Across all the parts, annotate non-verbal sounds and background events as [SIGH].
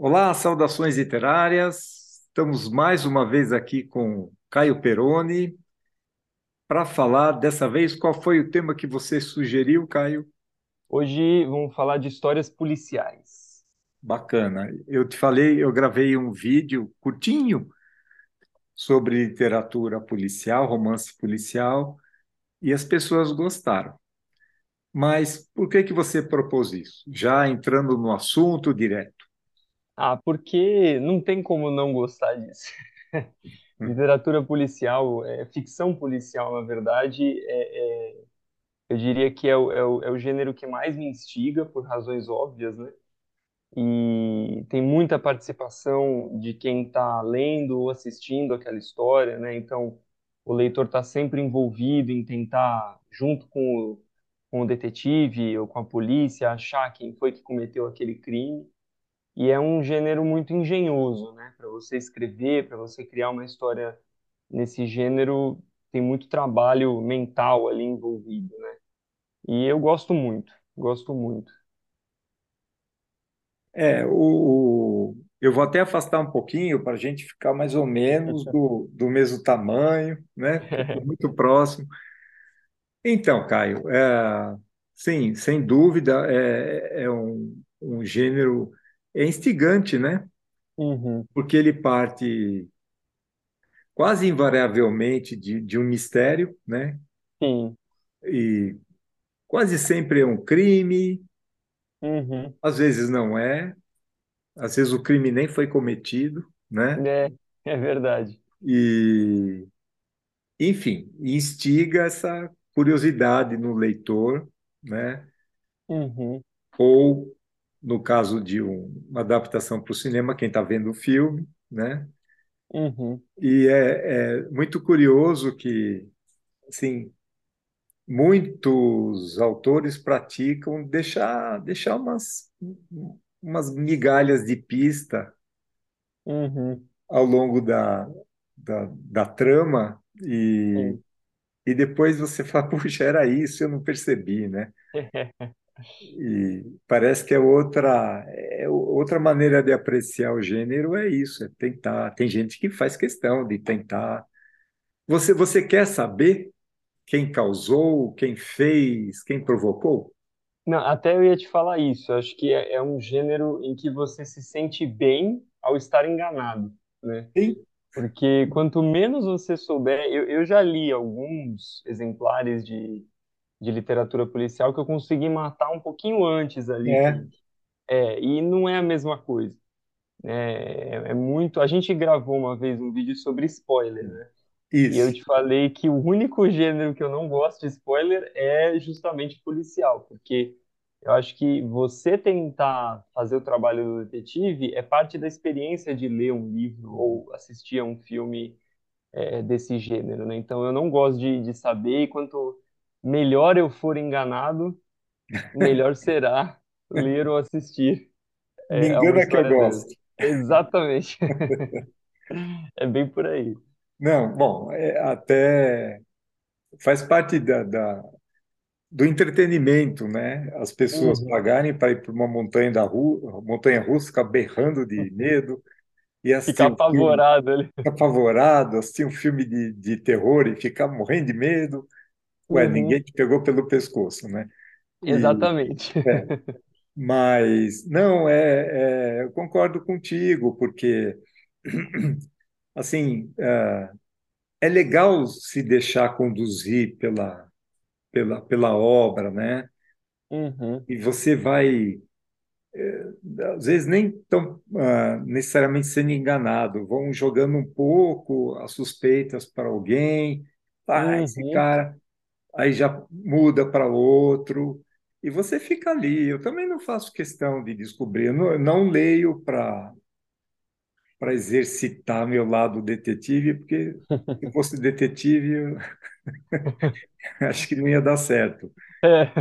Olá, saudações literárias. Estamos mais uma vez aqui com Caio Peroni para falar dessa vez qual foi o tema que você sugeriu, Caio? Hoje vamos falar de histórias policiais. Bacana. Eu te falei, eu gravei um vídeo curtinho sobre literatura policial, romance policial, e as pessoas gostaram. Mas por que que você propôs isso? Já entrando no assunto direto. Ah, porque não tem como não gostar disso. [LAUGHS] Literatura policial, é, ficção policial, na verdade, é, é, eu diria que é o, é, o, é o gênero que mais me instiga, por razões óbvias, né? E tem muita participação de quem está lendo ou assistindo aquela história, né? Então, o leitor está sempre envolvido em tentar, junto com o, com o detetive ou com a polícia, achar quem foi que cometeu aquele crime. E é um gênero muito engenhoso, né? Para você escrever, para você criar uma história nesse gênero, tem muito trabalho mental ali envolvido, né? E eu gosto muito, gosto muito. É, o, eu vou até afastar um pouquinho para a gente ficar mais ou menos do, do mesmo tamanho, né? [LAUGHS] Muito próximo. Então, Caio, é, sim, sem dúvida, é, é um, um gênero é instigante, né? Uhum, Porque ele parte quase invariavelmente de, de um mistério, né? sim, E quase sempre é um crime, uhum, às vezes não é, às vezes o crime nem foi cometido, né? é, é verdade. E, enfim, instiga essa curiosidade no leitor, né? Uhum, Ou, no caso de um- uma adaptação para o cinema, quem está vendo o filme, né? uhum, E é, é muito curioso que, assim, muitos autores praticam deixar, deixar umas, umas migalhas de pista uhum, ao longo da, da, da trama e, sim. e depois você fala, [LAUGHS] puxa, era isso, eu não percebi, né? [LAUGHS] E parece que é outra, é outra maneira de apreciar o gênero é isso, é tentar. Tem gente que faz questão de tentar. Você, você quer saber quem causou, quem fez, quem provocou? Não, até eu ia te falar isso. Eu acho que é, é um gênero em que você se sente bem ao estar enganado, né? Sim, Porque quanto menos você souber, eu, eu já li alguns exemplares de, de literatura policial que eu consegui matar um pouquinho antes ali, é, é, e não é a mesma coisa. É, é muito. A gente gravou uma vez um vídeo sobre spoiler, né? E eu isso. te falei que o único gênero que eu não gosto de spoiler é justamente policial, porque eu acho que você tentar fazer o trabalho do detetive é parte da experiência de ler um livro ou assistir a um filme é, desse gênero, né? Então eu não gosto de, de saber, e quanto melhor eu for enganado, melhor será ler ou assistir Me é, uma engana que eu dessa. gosto. Exatamente. [LAUGHS] É bem por aí. Não, bom, é, até faz parte da, da- do entretenimento, né? As pessoas Uhum. pagarem para ir para uma montanha da rua, montanha russa, ficar berrando de [LAUGHS] medo e Ficar assistir um filme apavorado ali. apavorado, assistir um filme de, de terror e ficar morrendo de medo. Ué, ninguém Uhum. te pegou pelo pescoço, né? E, Exatamente. é, mas, não, é, é, eu concordo contigo, porque, [CLEARS THROAT] assim, é, é legal se deixar conduzir pela, pela, pela obra, né? Uhum. E você vai, às vezes, nem tão ah, necessariamente sendo enganado, vão jogando um pouco as suspeitas para alguém, ah, esse Uhum. cara, aí já muda para outro, e você fica ali. Eu também não faço questão de descobrir, eu não, eu não leio para para exercitar meu lado detetive, porque se eu [LAUGHS] fosse detetive, eu [LAUGHS] acho que não ia dar certo. É.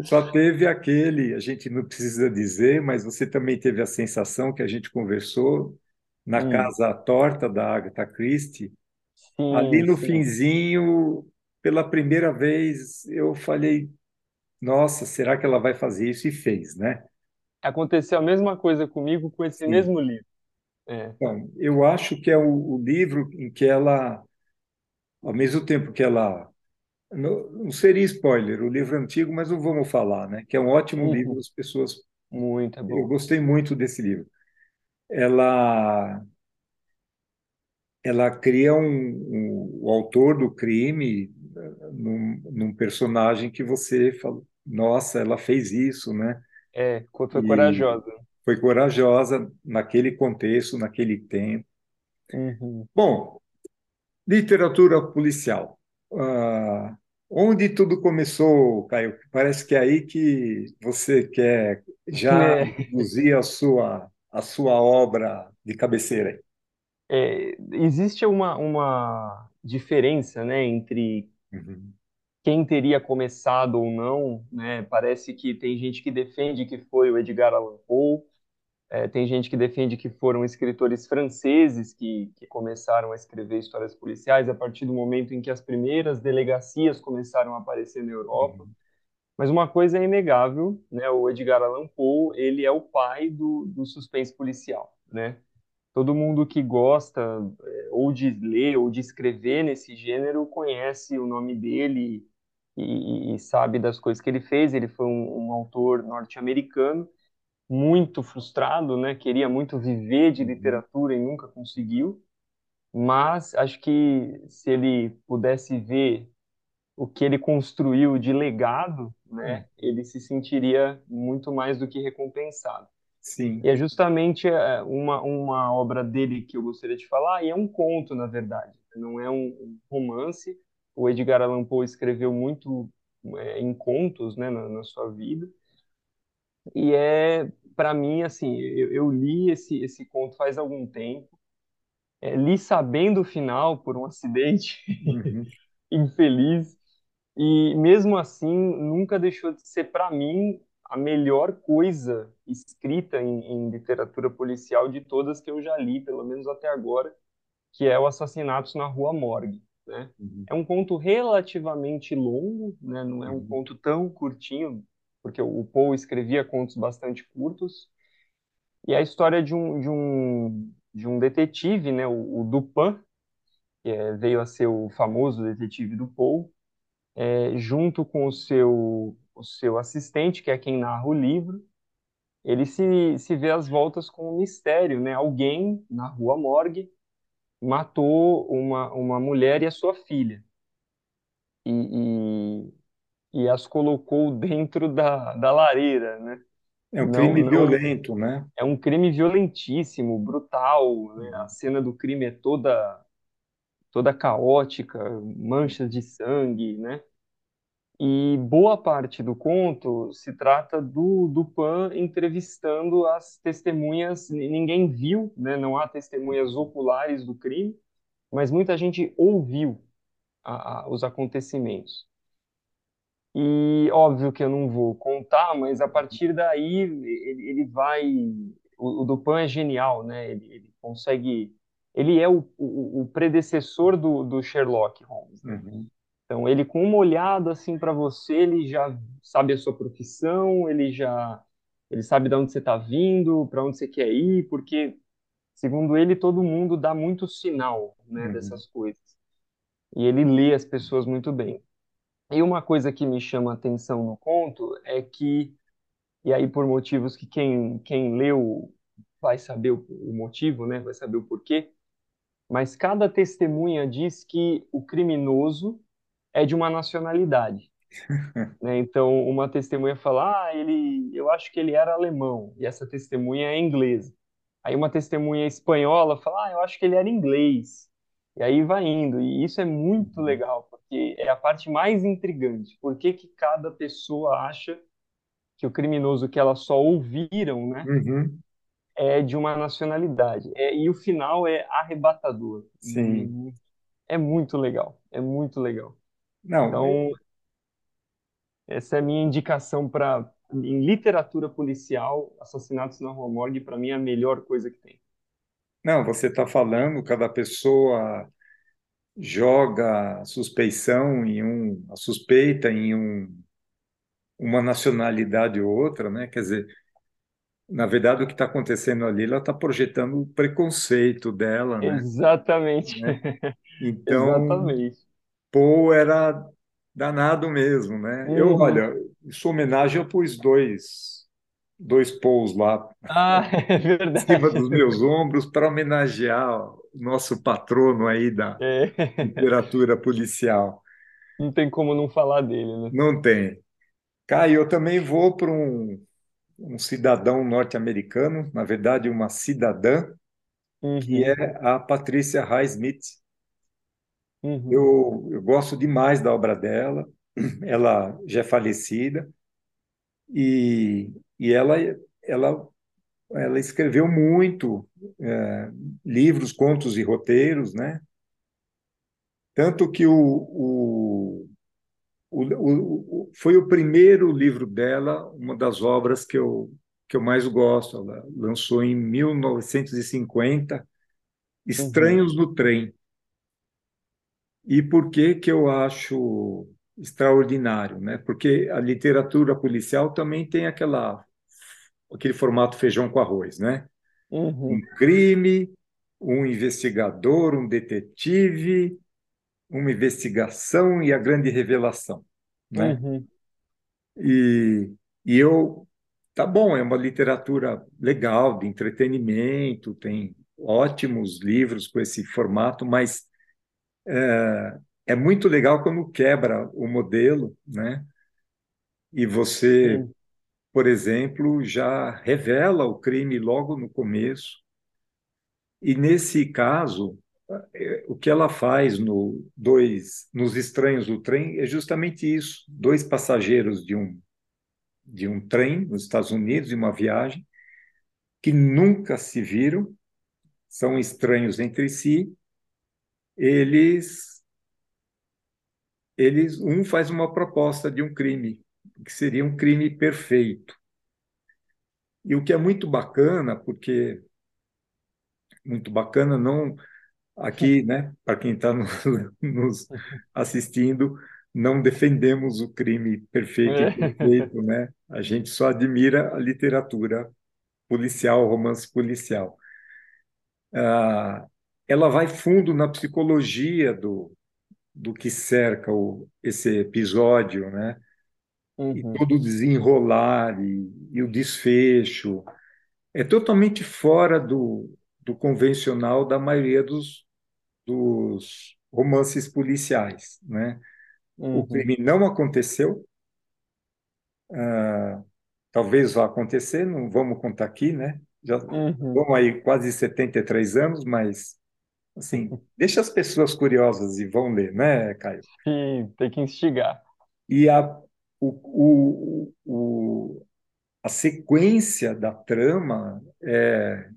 Só teve aquele, a gente não precisa dizer, mas você também teve a sensação que a gente conversou na Hum. Casa Torta da Agatha Christie. Ali Sim, no sim. finzinho, pela primeira vez, eu falei, nossa, será que ela vai fazer isso? E fez, né? Aconteceu a mesma coisa comigo com esse Sim. mesmo livro. É. Bom, eu acho que é o, o livro em que ela, ao mesmo tempo que ela não, não seria spoiler, o livro é antigo, mas não vamos falar, né? Que é um ótimo livro, Uhum. as pessoas. Muito é Eu bom. gostei muito desse livro. Ela, ela cria um, um- o autor do crime num, num personagem que você fala, nossa, ela fez isso, né? É, foi E corajosa. foi corajosa naquele contexto, naquele tempo. Uhum. Bom, literatura policial. Ah, onde tudo começou, Caio? Parece que é aí que você quer já É, a sua, a sua obra de cabeceira. é, existe uma, uma diferença, né, entre Uhum, quem teria começado ou não, né? Parece que tem gente que defende que foi o Edgar Allan Poe, é, tem gente que defende que foram escritores franceses que, que começaram a escrever histórias policiais a partir do momento em que as primeiras delegacias começaram a aparecer na Europa. uhum, Mas uma coisa é inegável, né? O Edgar Allan Poe, ele é o pai do, do suspense policial, né? Todo mundo que gosta é, ou de ler ou de escrever nesse gênero conhece o nome dele e, e sabe das coisas que ele fez. Ele foi um, um autor norte-americano muito frustrado, né? Queria muito viver de uhum, literatura e nunca conseguiu. Mas acho que se ele pudesse ver o que ele construiu de legado, né, ele se sentiria muito mais do que recompensado. E Sim. é justamente é, uma, uma obra dele que eu gostaria de falar, e é um conto, na verdade, não é um, um romance. O Edgar Allan Poe escreveu muito é, em contos, né, na, na sua vida, e é, para mim, assim, eu, eu li esse, esse conto faz algum tempo, é, li sabendo o final por um [LAUGHS] acidente Uhum, infeliz, E mesmo assim, nunca deixou de ser, para mim, a melhor coisa escrita em, em literatura policial de todas que eu já li, pelo menos até agora, que é o Assassinatos na Rua Morgue, né? uhum, É um conto relativamente longo, né? Não é um uhum, conto tão curtinho, porque o Poe escrevia contos bastante curtos. E é a história de um, de um, de um detetive, né? O, o Dupin, que é, veio a ser o famoso detetive do Poe, é, junto com o seu, o seu assistente, que é quem narra o livro, ele se, se vê às voltas com um mistério, né? Alguém na rua Morgue matou uma, uma mulher e a sua filha e, e, e as colocou dentro da, da lareira, né? É um Não, crime não, violento, né? é um crime violentíssimo, brutal, né? A cena do crime é toda toda caótica, manchas de sangue, né? E boa parte do conto se trata do, do Pan entrevistando as testemunhas. Ninguém viu, né? Não há testemunhas oculares do crime, mas muita gente ouviu a- a- os acontecimentos. E óbvio que eu não vou contar, mas a partir daí ele, ele vai. O, o Dupin é genial, né? Ele, ele consegue. Ele é o, o, o predecessor do, do Sherlock Holmes, né? uhum, Então, ele com uma olhada assim para você, ele já sabe a sua profissão, ele já ele sabe de onde você está vindo, para onde você quer ir, porque segundo ele todo mundo dá muito sinal, né, uhum, dessas coisas. E ele lê as pessoas muito bem. E uma coisa que me chama a atenção no conto é que, e aí por motivos que quem quem leu vai saber o, o motivo, né, vai saber o porquê, mas cada testemunha diz que o criminoso é de uma nacionalidade. [LAUGHS] né? Então, uma testemunha fala, ah, ele, eu acho que ele era alemão, e essa testemunha é inglesa. Aí uma testemunha espanhola fala, ah, eu acho que ele era inglês. E aí vai indo, e isso é muito legal, porque é a parte mais intrigante. Por que que cada pessoa acha que o criminoso que elas só ouviram, né, uhum, é de uma nacionalidade? É, e o final é arrebatador. sim. É muito legal, é muito legal. Não, Então, Essa é a minha indicação para em literatura policial, Assassinatos na Rua Morgue, para mim é a melhor coisa que tem. não, você está falando, cada pessoa joga a suspeição em um, a suspeita em um, uma nacionalidade ou outra, né? Quer dizer, na verdade, o que está acontecendo ali, ela está projetando o preconceito dela, né? Exatamente. né? [LAUGHS] Então, Exatamente. Poe era danado mesmo, né? Eu, Uhum. olha, em sua homenagem, eu pus dois, dois Poes lá Ah, [LAUGHS] é em cima verdade. dos meus ombros para homenagear o nosso patrono aí da É. literatura policial. Não tem como não falar dele, né? Não tem. Caio, eu também vou para um, um cidadão norte-americano, na verdade, uma cidadã, que Uhum. é a Patrícia Highsmith. Uhum. Eu, eu gosto demais da obra dela. [CLEARS THROAT] Ela já é falecida e, e ela, ela, ela escreveu muito é, livros, contos e roteiros, né? Tanto que o, o, o, o, foi o primeiro livro dela, uma das obras que eu, que eu mais gosto. Ela lançou em 1950, Uhum. Estranhos no Trem. E por que que eu acho extraordinário, né? Porque a literatura policial também tem aquela aquele formato feijão com arroz, né? Um Uhum. crime, um investigador, um detetive, uma investigação e a grande revelação, né? Uhum. E, e eu, tá bom, é uma literatura legal, de entretenimento, tem ótimos livros com esse formato, mas é muito legal quando quebra o modelo, né? E você, Sim. por exemplo, já revela o crime logo no começo. E nesse caso, eh, o que ela faz no dois, nos Estranhos do Trem é justamente isso: dois passageiros de um de um trem nos Estados Unidos, de uma viagem, que nunca se viram, são estranhos entre si. Eles, eles, um faz uma proposta de um crime que seria um crime perfeito. E o que é muito bacana, porque muito bacana, não aqui, né, para quem está nos assistindo, não defendemos o crime perfeito e perfeito, né? A gente só admira a literatura policial, romance policial. Ah, ela vai fundo na psicologia do, do que cerca o, esse episódio, né? E Uhum. todo o desenrolar e, e o desfecho. É totalmente fora do, do convencional da maioria dos, dos romances policiais, né? O Uhum. crime não aconteceu, ah, talvez vá acontecer, não vamos contar aqui, né? Já Uhum. vamos aí quase 73 anos, mas assim, deixa as pessoas curiosas e vão ler, né, Caio? Sim, tem que instigar. E a, o, o, o, a sequência da trama é,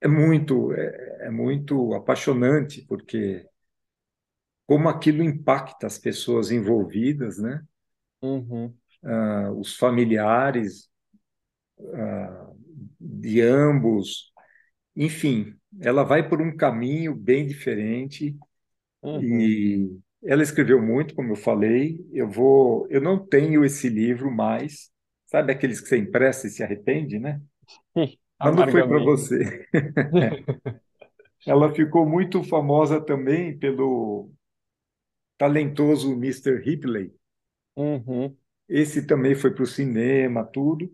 é muito é, é muito apaixonante, porque como aquilo impacta as pessoas envolvidas, né? Uhum. Ah, os familiares ah, de ambos, enfim, ela vai por um caminho bem diferente Uhum. e ela escreveu muito, como eu falei. Eu vou, eu não tenho esse livro mais, sabe aqueles que você empresta e se arrepende, né? Não foi para você. [LAUGHS] Ela ficou muito famosa também pelo talentoso Mr. Ripley. Uhum. Esse também foi para o cinema, tudo.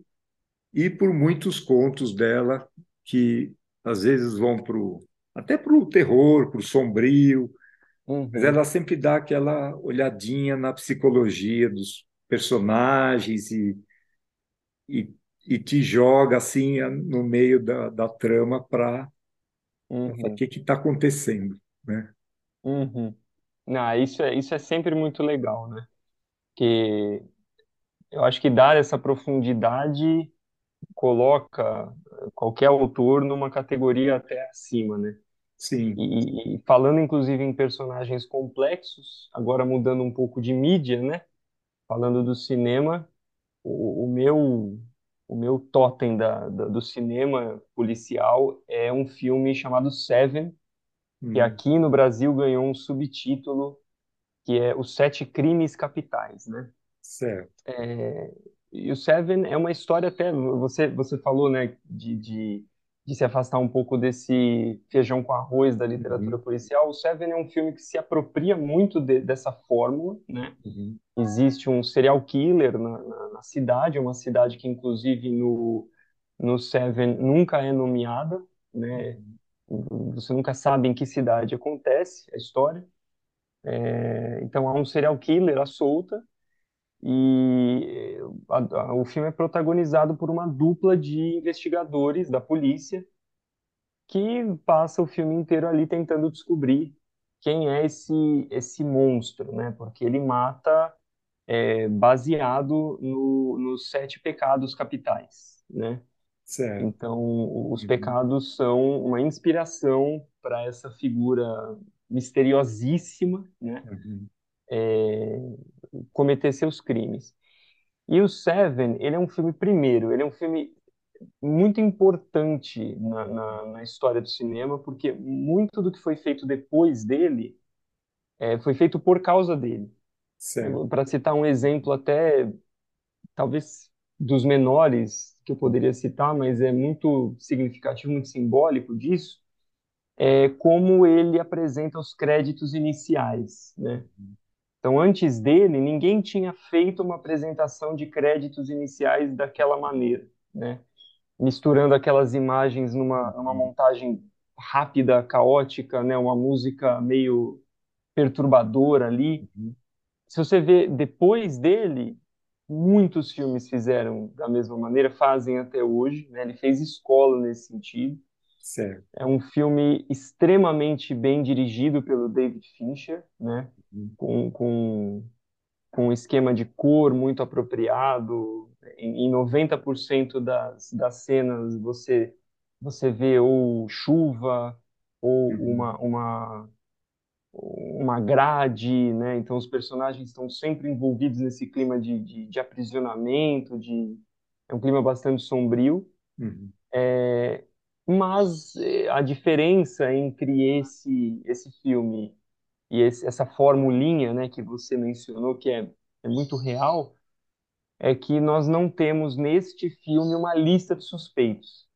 e por muitos contos dela que às vezes vão pro até para o terror, para o sombrio, mas Uhum. ela sempre dá aquela olhadinha na psicologia dos personagens e, e, e te joga assim no meio da, da trama para o Uhum. que que está acontecendo, né? Uhum. Não, isso é, isso é sempre muito legal, né? Que eu acho que dar essa profundidade coloca qualquer autor numa categoria até acima, né? Sim, E, e falando inclusive em personagens complexos, agora mudando um pouco de mídia, né? Falando do cinema, o, o meu o meu totem da, da- do cinema policial é um filme chamado Seven, que hum, aqui no Brasil ganhou um subtítulo que é Os Sete Crimes Capitais, né? certo. E o Seven é uma história até, você, você falou, né, de, de, de se afastar um pouco desse feijão com arroz da literatura Uhum, policial. O Seven é um filme que se apropria muito de, dessa fórmula, né? uhum, Existe um serial killer na, na, na cidade, uma cidade que, inclusive, no, no Seven nunca é nomeada, né? uhum. Você nunca sabe em que cidade acontece a história. É, então, há um serial killer à solta e a- a- o filme é protagonizado por uma dupla de investigadores da polícia que passa o filme inteiro ali tentando descobrir quem é esse esse monstro, né? Porque ele mata é, baseado no, nos sete pecados capitais, né? Certo. Então, os Uhum, pecados são uma inspiração para essa figura misteriosíssima, né? uhum. Cometer seus crimes. E o Seven, ele é um filme, primeiro, ele é um filme muito importante na, na, na história do cinema, porque muito do que foi feito depois dele é, foi feito por causa dele. Para citar um exemplo até, talvez dos menores que eu poderia citar, mas é muito significativo, muito simbólico disso, é como ele apresenta os créditos iniciais, né? Então, antes dele, ninguém tinha feito uma apresentação de créditos iniciais daquela maneira, né? misturando aquelas imagens numa, numa Uhum, montagem rápida, caótica, né? Uma música meio perturbadora ali. uhum. Se você vê depois dele, muitos filmes fizeram da mesma maneira, fazem até hoje, né? Ele fez escola nesse sentido. Certo. É um filme extremamente bem dirigido pelo David Fincher, né? Com, com, com um esquema de cor muito apropriado. Em, em 90% das, das cenas você, você vê ou chuva ou uhum, uma, uma, uma grade, né? Então os personagens estão sempre envolvidos nesse clima de, de, de aprisionamento, de... é um clima bastante sombrio. uhum. É, mas eh, a diferença entre esse esse filme e esse, essa formulinha, né, que você mencionou, que é, é muito real, é que nós não temos neste filme uma lista de suspeitos.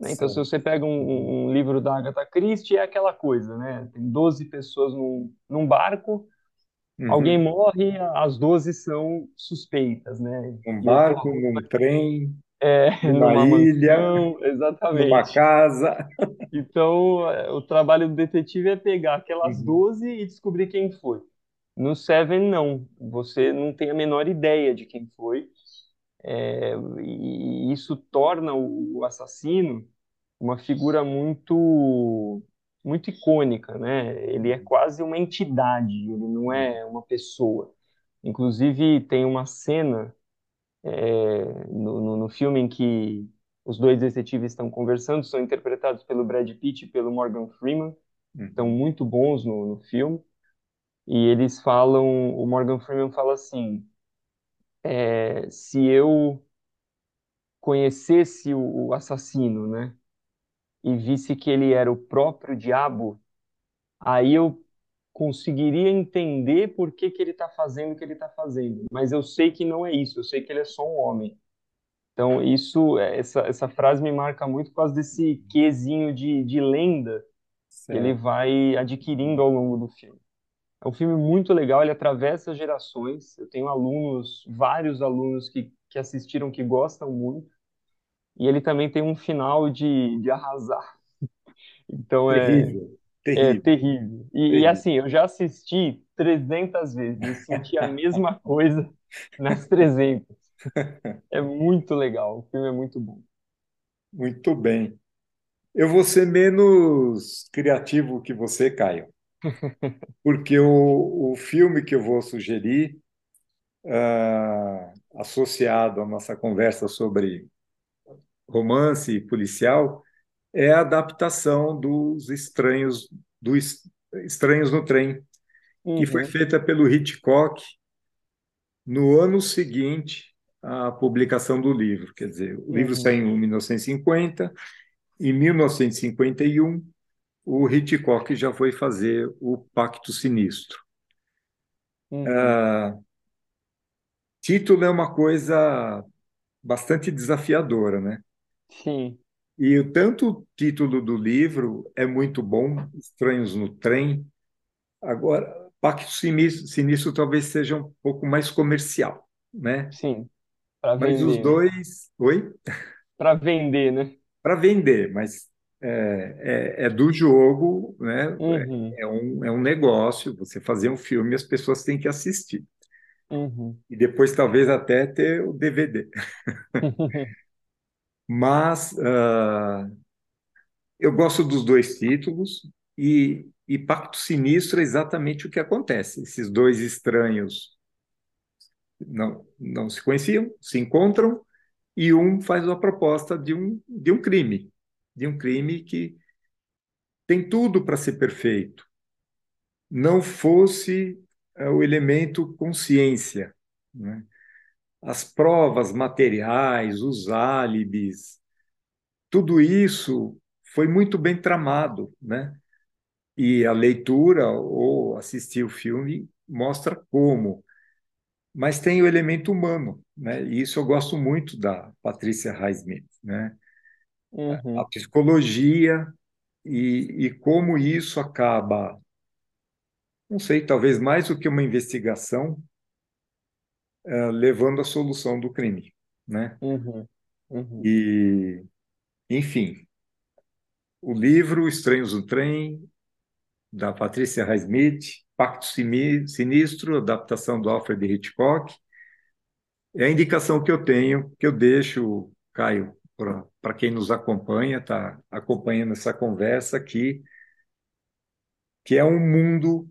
né? Então, se você pega um, um- um livro da Agatha Christie, é aquela coisa, né? Tem 12 pessoas num, num barco, alguém uhum. morre, as 12 são suspeitas, né? Um barco, num trem, é, numa numa ilha, mansão, numa exatamente. casa. Então, é, o trabalho do detetive é pegar aquelas Uhum, 12 e descobrir quem foi. No Seven, não. Você não tem a menor ideia de quem foi. É, e isso torna o assassino uma figura muito, muito icônica, né? Ele é uhum, quase uma entidade, ele não uhum, é uma pessoa. Inclusive, tem uma cena é, no, no, no filme em que os dois detetives estão conversando, são interpretados pelo Brad Pitt e pelo Morgan Freeman, estão uhum. muito bons no, no filme, e eles falam, o Morgan Freeman fala assim, é, se eu conhecesse o, o assassino, né, e visse que ele era o próprio diabo, aí eu conseguiria entender por que que ele está fazendo o que ele está fazendo, mas eu sei que não é isso, eu sei que ele é só um homem. Então, isso, essa, essa frase me marca muito por causa desse quesinho de, de lenda que ele Certo. vai adquirindo ao longo do filme. É um filme muito legal, ele atravessa gerações. Eu tenho alunos, vários alunos que, que assistiram que gostam muito. E ele também tem um final de, de arrasar. [LAUGHS] Então é, Terrível, é terrível, terrível. E, e terrível. assim, eu já assisti 300 vezes e senti a [LAUGHS] mesma coisa nas 300. [LAUGHS] É muito legal, o filme é muito bom. Muito bem. Eu vou ser menos criativo que você, Caio, [LAUGHS] porque o, o filme que eu vou sugerir, ah, associado à nossa conversa sobre romance policial, é a adaptação dos Estranhos, do Es- Estranhos no Trem, que foi Uhum, feita pelo Hitchcock no ano seguinte à publicação do livro. Quer dizer, o livro uhum, saiu em 1950, em 1951, o Hitchcock já foi fazer o Pacto Sinistro. uhum. título é uma coisa bastante desafiadora, né? Sim, E o- tanto o título do livro é muito bom, Estranhos no Trem. Agora, Pacto Sinistro, talvez seja um pouco mais comercial, né? sim, para Mas os dois, oi? Para vender, né? Para vender, mas é, é, é do jogo, né? Uhum, É um, é um negócio. Você fazer um filme, as pessoas têm que assistir. uhum, E depois, talvez, até ter o DVD. [LAUGHS] Mas ah, eu gosto dos dois títulos e, e Pacto Sinistro é exatamente o que acontece. Esses dois estranhos não, não se conheciam, se encontram e um faz uma proposta de um, de um crime, de um crime que tem tudo para ser perfeito, não fosse é, o elemento consciência, né? As provas materiais, os álibis, tudo isso foi muito bem tramado, né? E a leitura ou assistir o filme mostra como. Mas tem o elemento humano, né? E isso eu gosto muito da Patrícia Highsmith, né? A uhum, psicologia e, e como isso acaba, não sei, talvez mais do que uma investigação, eh, levando à solução do crime, né? uhum, uhum, E, enfim, o livro Estranhos no Trem, da Patrícia Highsmith, Pacto Sinistro, adaptação do Alfred Hitchcock, é a indicação que eu tenho, que eu deixo, Caio, para quem nos acompanha, está acompanhando essa conversa aqui, que é um mundo,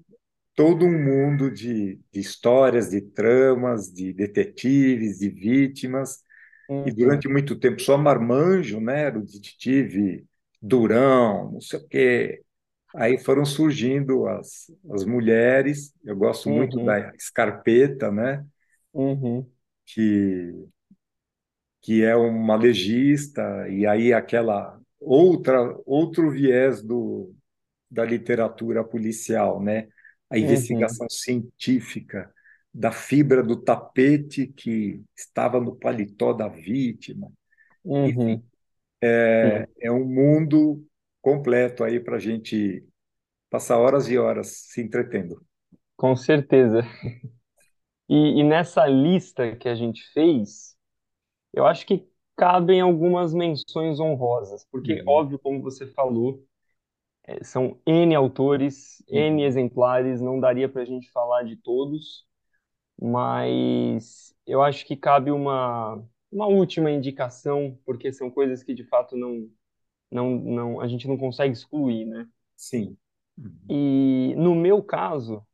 todo um mundo de, de histórias, de tramas, de detetives, de vítimas, e uhum, durante muito tempo só marmanjo, né? Era o detetive Durão, não sei o quê. Aí foram surgindo as, as mulheres, eu gosto muito uhum, da Scarpetta, né? uhum, Que que é uma legista, e aí aquela outra outro viés do, da literatura policial, né? A uhum, investigação científica da fibra do tapete que estava no paletó da vítima. Enfim, uhum, é, sim, é um mundo completo aí para a gente passar horas e horas se entretendo. com certeza. E, e nessa lista que a gente fez, eu acho que cabem algumas menções honrosas, porque, Uhum, óbvio, como você falou, são N autores, N uhum, exemplares, não daria para a gente falar de todos, mas eu acho que cabe uma, uma última indicação, porque são coisas que de fato não, não, não, a gente não consegue excluir, né? sim. E no meu caso,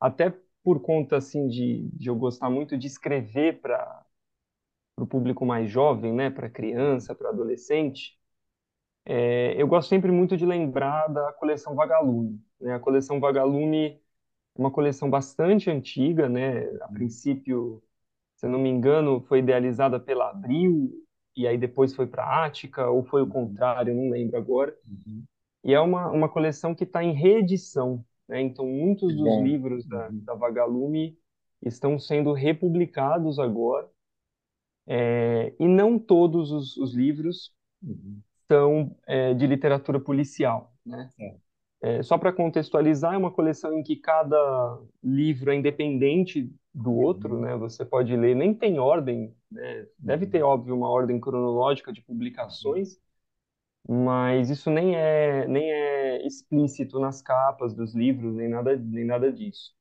até por conta assim de, de eu gostar muito de escrever para o público mais jovem, né, para criança, para adolescente, é, eu gosto sempre muito de lembrar da coleção Vagalume. Né? A coleção Vagalume é uma coleção bastante antiga, né? A princípio, se eu não me engano, foi idealizada pela Abril e aí depois foi para a Ática, ou foi o uhum, contrário, não lembro agora. uhum. E é uma, uma coleção que está em reedição, né? Então, muitos dos bom. livros da, Uhum, da Vagalume estão sendo republicados agora, é, e não todos os, os livros uhum, são é, de literatura policial, né? é, só para contextualizar, é uma coleção em que cada livro é independente do outro, uhum, né? Você pode ler, nem tem ordem, né? Deve ter, uhum, óbvio, uma ordem cronológica de uhum. publicações, mas isso nem é nem é explícito nas capas dos livros, nem nada nem nada disso.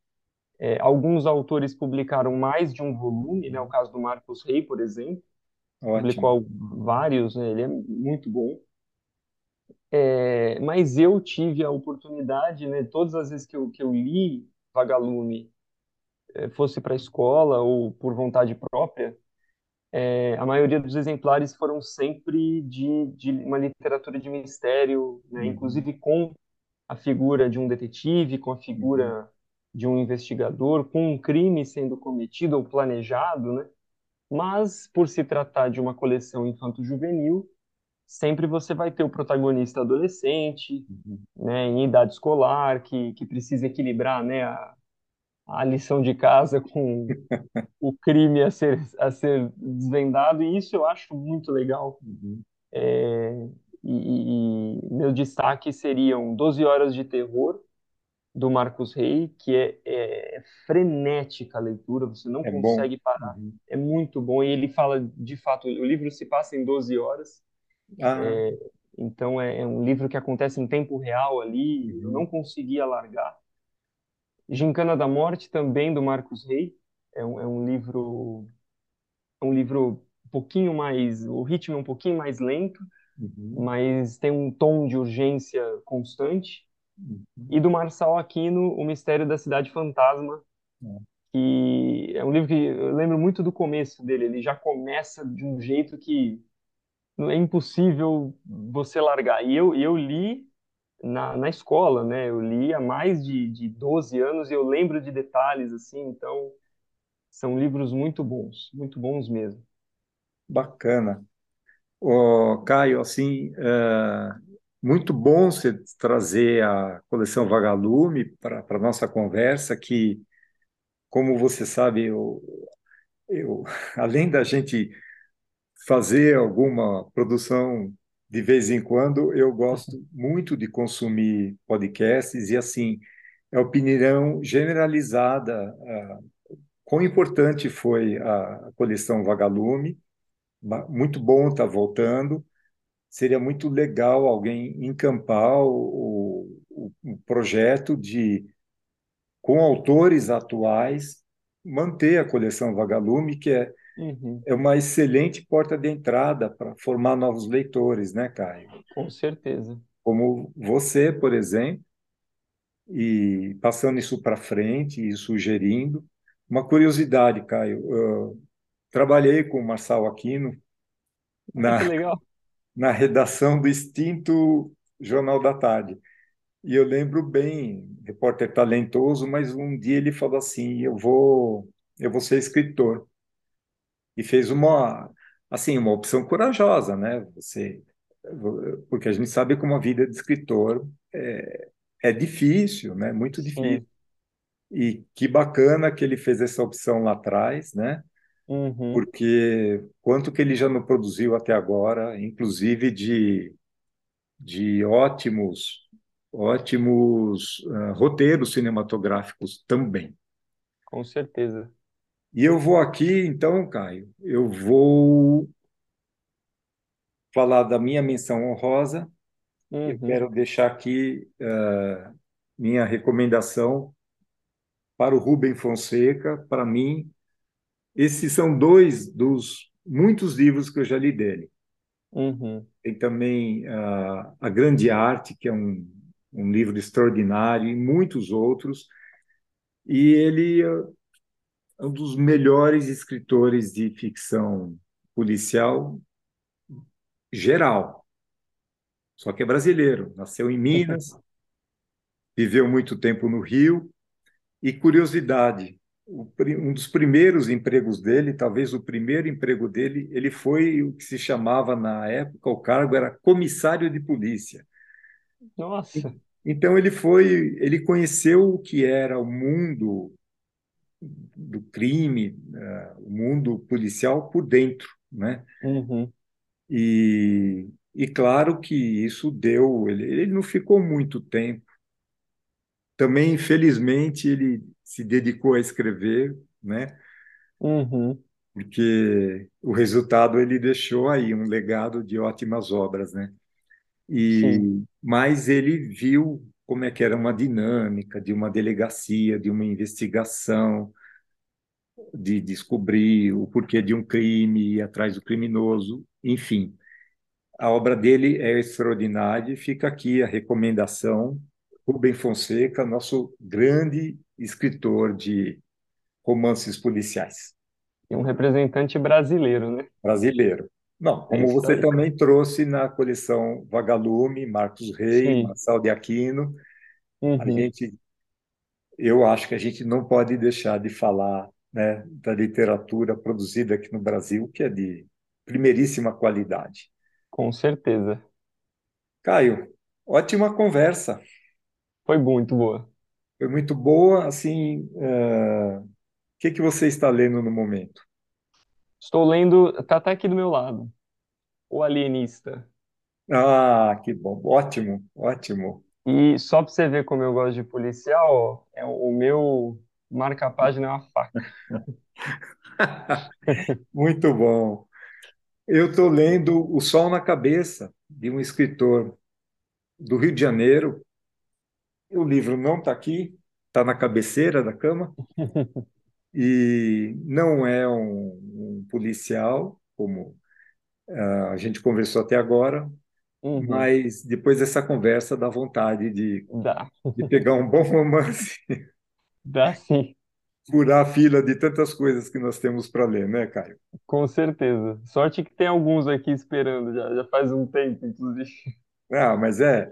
É, alguns autores publicaram mais de um volume, né? O caso do Marcos Rey, por exemplo, Ótimo. publicou vários, né? Ele é muito bom. É, mas eu tive a oportunidade, né? Todas as vezes que eu, que eu li Vagalume, eh, fosse para a escola ou por vontade própria, é, a maioria dos exemplares foram sempre de, de uma literatura de mistério, né? Uhum, Inclusive com a figura de um detetive, com a uhum, figura de um investigador, com um crime sendo cometido ou planejado, né? Mas, por se tratar de uma coleção infanto-juvenil, sempre você vai ter o protagonista adolescente, uhum, né, em idade escolar, que, que precisa equilibrar, né, a, a lição de casa com [LAUGHS] o crime a ser, a ser desvendado, e isso eu acho muito legal. Uhum. É, e, e, meu destaque seriam 12 Horas de Terror, do Marcos Rey, que é, é, frenética a leitura, você não É bom. consegue parar. Uhum. É muito bom, e ele fala, de fato, o livro se passa em 12 horas, Ah, então é, é um livro que acontece em tempo real ali, eu não uhum. conseguia largar. Gincana da Morte, também do Marcos Rey, é um, é um livro é um livro um pouquinho mais, o ritmo é um pouquinho mais lento, Uhum. mas tem um tom de urgência constante. Uhum. E do Marçal Aquino, O Mistério da Cidade Fantasma, que é um livro que eu lembro muito do começo dele. Ele já começa de um jeito que é impossível você largar. E eu, eu li na, na escola, né? Eu li há mais de, de 12 anos e eu lembro de detalhes, assim, então são livros muito bons, muito bons mesmo. Bacana. Ô, Caio, assim, é, muito bom você trazer a coleção Vagalume para a nossa conversa, que, como você sabe, eu, eu, [LAUGHS] além da gente fazer alguma produção de vez em quando, eu gosto muito de consumir podcasts e, assim, é opinião generalizada, ah, quão importante foi a coleção Vagalume, muito bom estar voltando. Seria muito legal alguém encampar o, o, o projeto de, com autores atuais, manter a coleção Vagalume, que é, Uhum, é uma excelente porta de entrada para formar novos leitores, né, Caio? com certeza. Como você, por exemplo, e passando isso para frente e sugerindo. Uma curiosidade, Caio, trabalhei com o Marçal Aquino na. Na redação do extinto Jornal da Tarde. E eu lembro bem, repórter talentoso, mas um dia ele falou assim: "Eu vou, eu vou ser escritor". E fez uma, assim, uma opção corajosa, né? Você, porque a gente sabe como a vida de escritor é, é difícil, né? Muito difícil. Sim. E que bacana que ele fez essa opção lá atrás, né? Uhum, Porque quanto que ele já não produziu até agora, inclusive de, de ótimos, ótimos ah, roteiros cinematográficos também. com certeza. E eu vou aqui, então, Caio, eu vou falar da minha menção honrosa. Eu Uhum, quero deixar aqui ah, minha recomendação para o Rubem Fonseca. Para mim, esses são dois dos muitos livros que eu já li dele. uhum, Tem também uh, A Grande Arte, que é um, um livro extraordinário, e muitos outros. E ele é um dos melhores escritores de ficção policial geral. Só que é brasileiro, nasceu em Minas, [LAUGHS] viveu muito tempo no Rio. E curiosidade, um dos primeiros empregos dele, talvez o primeiro emprego dele, ele foi o que se chamava na época, o cargo era comissário de polícia. Nossa. Então ele foi, ele conheceu o que era o mundo do crime, uh, o mundo policial por dentro, né? Uhum, E, e claro que isso deu, ele, ele não ficou muito tempo. Também, infelizmente, ele se dedicou a escrever, né? uhum, Porque o resultado ele deixou aí um legado de ótimas obras, né? sim. E mas ele viu como é que era uma dinâmica de uma delegacia, de uma investigação, de descobrir o porquê de um crime, ir atrás do criminoso, enfim. A obra dele é extraordinária e fica aqui a recomendação. Rubem Fonseca, nosso grande escritor de romances policiais E um representante brasileiro, né? brasileiro. Não, É como isso você também trouxe na coleção Vagalume, Marcos Rey, Sim. Marçal de Aquino, a Uhum, gente eu acho que a gente não pode deixar de falar, né, da literatura produzida aqui no Brasil, que é de primeiríssima qualidade. com certeza. Caio, ótima conversa. Foi muito boa. Foi muito boa. Assim, eh, o que que você está lendo no momento? Estou lendo, tá até aqui do meu lado, O Alienista. Ah, que bom. Ótimo, ótimo. E só para você ver como eu gosto de policial, ó, é o meu marca-página é uma faca. [LAUGHS] Muito bom. Eu estou lendo O Sol na Cabeça, de um escritor do Rio de Janeiro. O livro não está aqui, está na cabeceira da cama, [LAUGHS] e não é um, um policial, como ah, a gente conversou até agora, Uhum, mas depois dessa conversa dá vontade de, dá, de pegar um bom romance, [LAUGHS] dá sim, furar a fila de tantas coisas que nós temos para ler, né, Caio? com certeza. Sorte que tem alguns aqui esperando, já, já faz um tempo, inclusive. Ah, mas é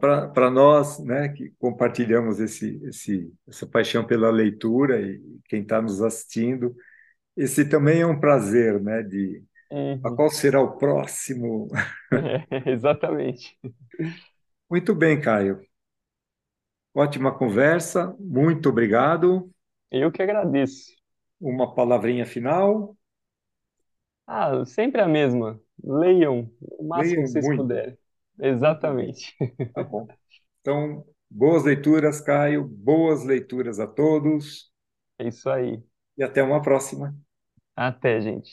para nós, né, que compartilhamos esse, esse, essa paixão pela leitura e quem está nos assistindo, esse também é um prazer, né, de a Uhum, qual será o próximo. [LAUGHS] é, exatamente. Muito bem, Caio. Ótima conversa, muito obrigado. Eu que agradeço. Uma palavrinha final. Ah, sempre a mesma. Leiam o máximo Leiam que vocês muito. puderem. Exatamente. [LAUGHS] Tá bom. Então, boas leituras, Caio. Boas leituras a todos É isso aí. e até uma próxima. Até, gente.